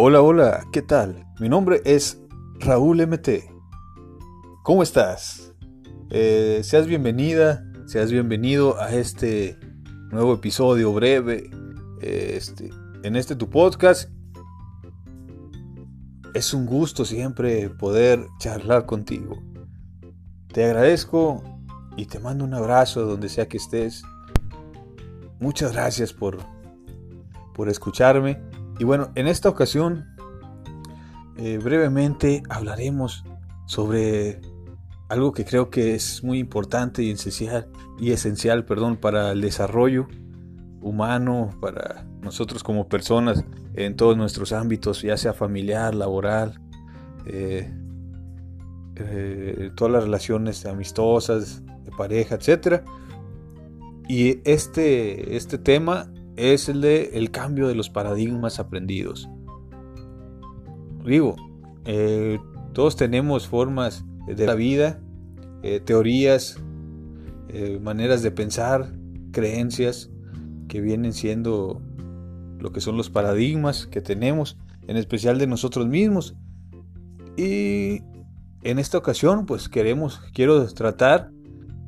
Hola, hola, ¿qué tal? Mi nombre es Raúl MT. ¿Cómo estás? Eh, seas bienvenida, seas bienvenido a este nuevo episodio breve eh, este, en este tu podcast. Es un gusto siempre poder charlar contigo. Te agradezco y te mando un abrazo donde sea que estés. Muchas gracias por, por escucharme y bueno, en esta ocasión eh, brevemente hablaremos sobre algo que creo que es muy importante y esencial, y esencial perdón, para el desarrollo humano, para nosotros como personas en todos nuestros ámbitos, ya sea familiar, laboral, eh, eh, todas las relaciones amistosas, de pareja, etc. Y este, este tema es el de el cambio de los paradigmas aprendidos. Digo, eh, todos tenemos formas de la vida, eh, teorías, eh, maneras de pensar, creencias que vienen siendo lo que son los paradigmas que tenemos, en especial de nosotros mismos. Y en esta ocasión, pues queremos, quiero tratar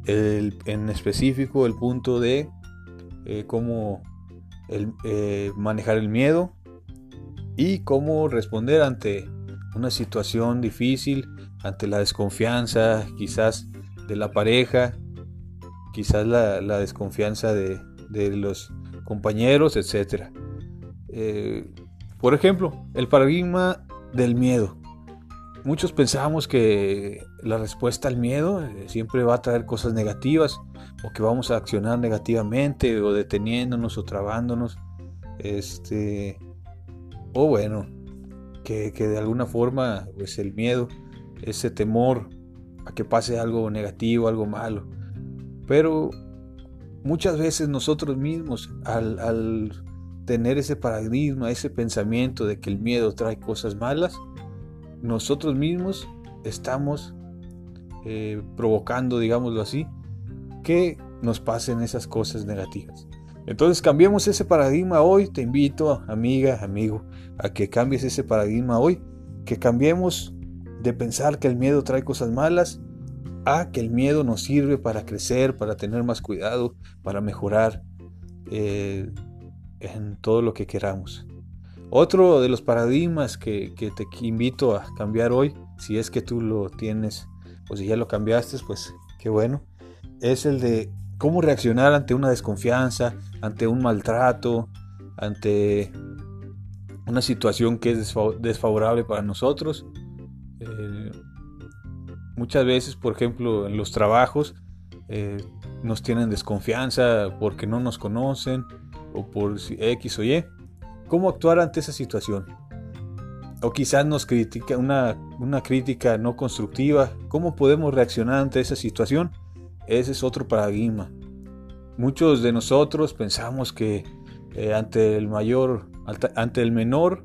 en específico el punto de cómo el, eh, manejar el miedo y cómo responder ante una situación difícil, ante la desconfianza quizás de la pareja, quizás la, desconfianza de, los compañeros, etc. Eh, por ejemplo, el paradigma del miedo. Muchos pensamos que la respuesta al miedo eh, siempre va a traer cosas negativas o que vamos a accionar negativamente o deteniéndonos o trabándonos. Este, o bueno, que, de alguna forma pues el miedo, ese temor a que pase algo negativo, algo malo. Pero muchas veces nosotros mismos al tener ese paradigma, ese pensamiento de que el miedo trae cosas malas, nosotros mismos estamos eh, provocando, digámoslo así, que nos pasen esas cosas negativas. Entonces cambiemos ese paradigma hoy. Te invito, amiga, amigo, a que cambies ese paradigma hoy. Que cambiemos de pensar que el miedo trae cosas malas a que el miedo nos sirve para crecer, para tener más cuidado, para mejorar eh, en todo lo que queramos. Otro de los paradigmas que, te invito a cambiar hoy, si es que tú lo tienes o si ya lo cambiaste, pues qué bueno, es el de cómo reaccionar ante una desconfianza, ante un maltrato, ante una situación que es desfavorable para nosotros. Eh, muchas veces, por ejemplo, en los trabajos eh, nos tienen desconfianza porque no nos conocen o por X o Y cómo actuar ante esa situación. O quizás nos critica una, una crítica no constructiva. ¿Cómo podemos reaccionar ante esa situación? Ese es otro paradigma. Muchos de nosotros pensamos que eh, ante el mayor, ante el menor,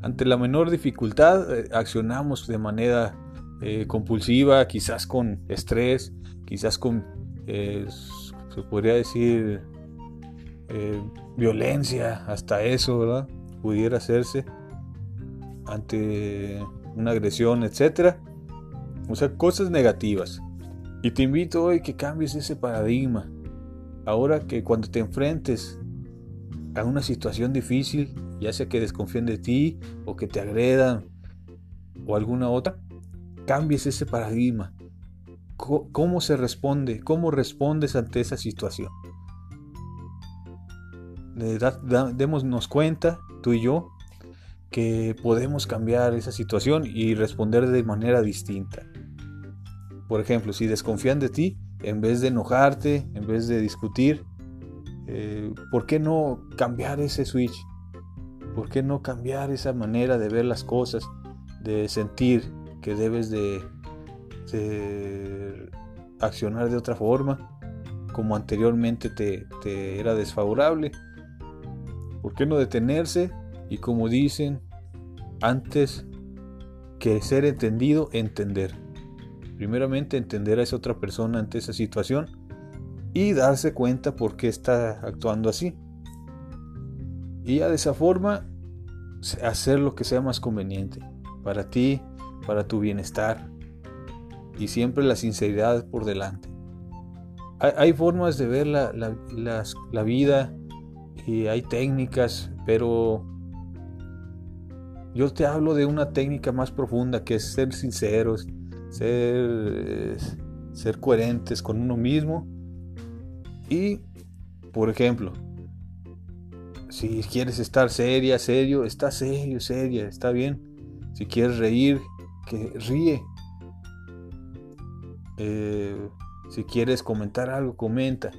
ante la menor dificultad, eh, accionamos de manera eh, compulsiva, quizás con estrés, quizás con, se podría decir, eh, violencia, hasta eso, ¿verdad? Pudiera hacerse ante una agresión, etcétera. O sea, cosas negativas. Y te invito hoy que cambies ese paradigma. Ahora que cuando te enfrentes a una situación difícil, ya sea que desconfíen de ti o que te agredan o alguna otra, cambies ese paradigma. ¿Cómo se responde? ¿Cómo respondes ante esa situación? Démonos cuenta, tú y yo, que podemos cambiar esa situación y responder de manera distinta. Por ejemplo, si desconfían de ti, en vez de enojarte, en vez de discutir, eh, ¿por qué no cambiar ese switch? ¿Por qué no cambiar esa manera de ver las cosas, de sentir que debes de, accionar de otra forma, como anteriormente te era desfavorable? ¿Por qué no detenerse? Y como dicen, antes que ser entendido, entender. Primeramente entender a esa otra persona ante esa situación y darse cuenta por qué está actuando así. Y ya de esa forma hacer lo que sea más conveniente para ti, para tu bienestar y siempre la sinceridad por delante. Hay, formas de ver la, la vida y hay técnicas, pero yo te hablo de una técnica más profunda que es ser sinceros, ser, ser coherentes con uno mismo. Y, por ejemplo, si quieres estar seria, serio, está serio, seria, está bien. Si quieres reír, que ríe. Eh, si quieres comentar algo, comenta.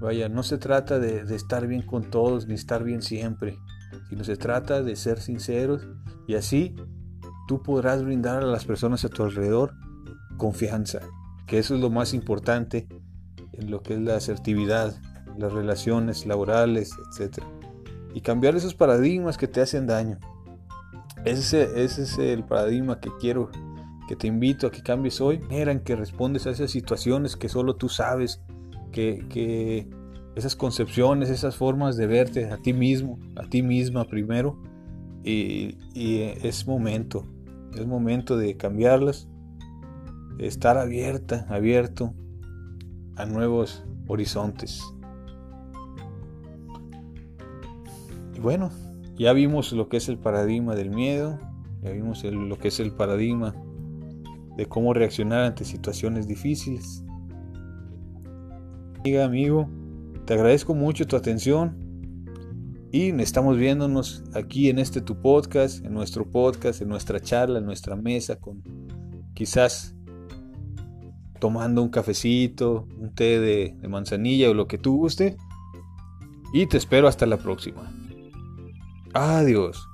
Vaya, no se trata de, estar bien con todos ni estar bien siempre sino se trata de ser sinceros y así tú podrás brindar a las personas a tu alrededor confianza, que eso es lo más importante en lo que es la asertividad, las relaciones laborales, etc. Y cambiar esos paradigmas que te hacen daño. Ese, ese es el paradigma que quiero, que te invito a que cambies hoy. Eran que respondes a esas situaciones que solo tú sabes, que, esas concepciones, esas formas de verte a ti mismo, a ti misma primero. Y, es momento, es momento de cambiarlas, estar abierta, abierto a nuevos horizontes. Y bueno, ya vimos lo que es el paradigma del miedo, ya vimos lo que es el paradigma de cómo reaccionar ante situaciones difíciles. Amiga, amigo, te agradezco mucho tu atención y estamos viéndonos aquí en este tu podcast, en nuestro podcast, en nuestra charla, en nuestra mesa, con quizás tomando un cafecito, un té de, de manzanilla o lo que tú guste. Y te espero hasta la próxima. Adiós.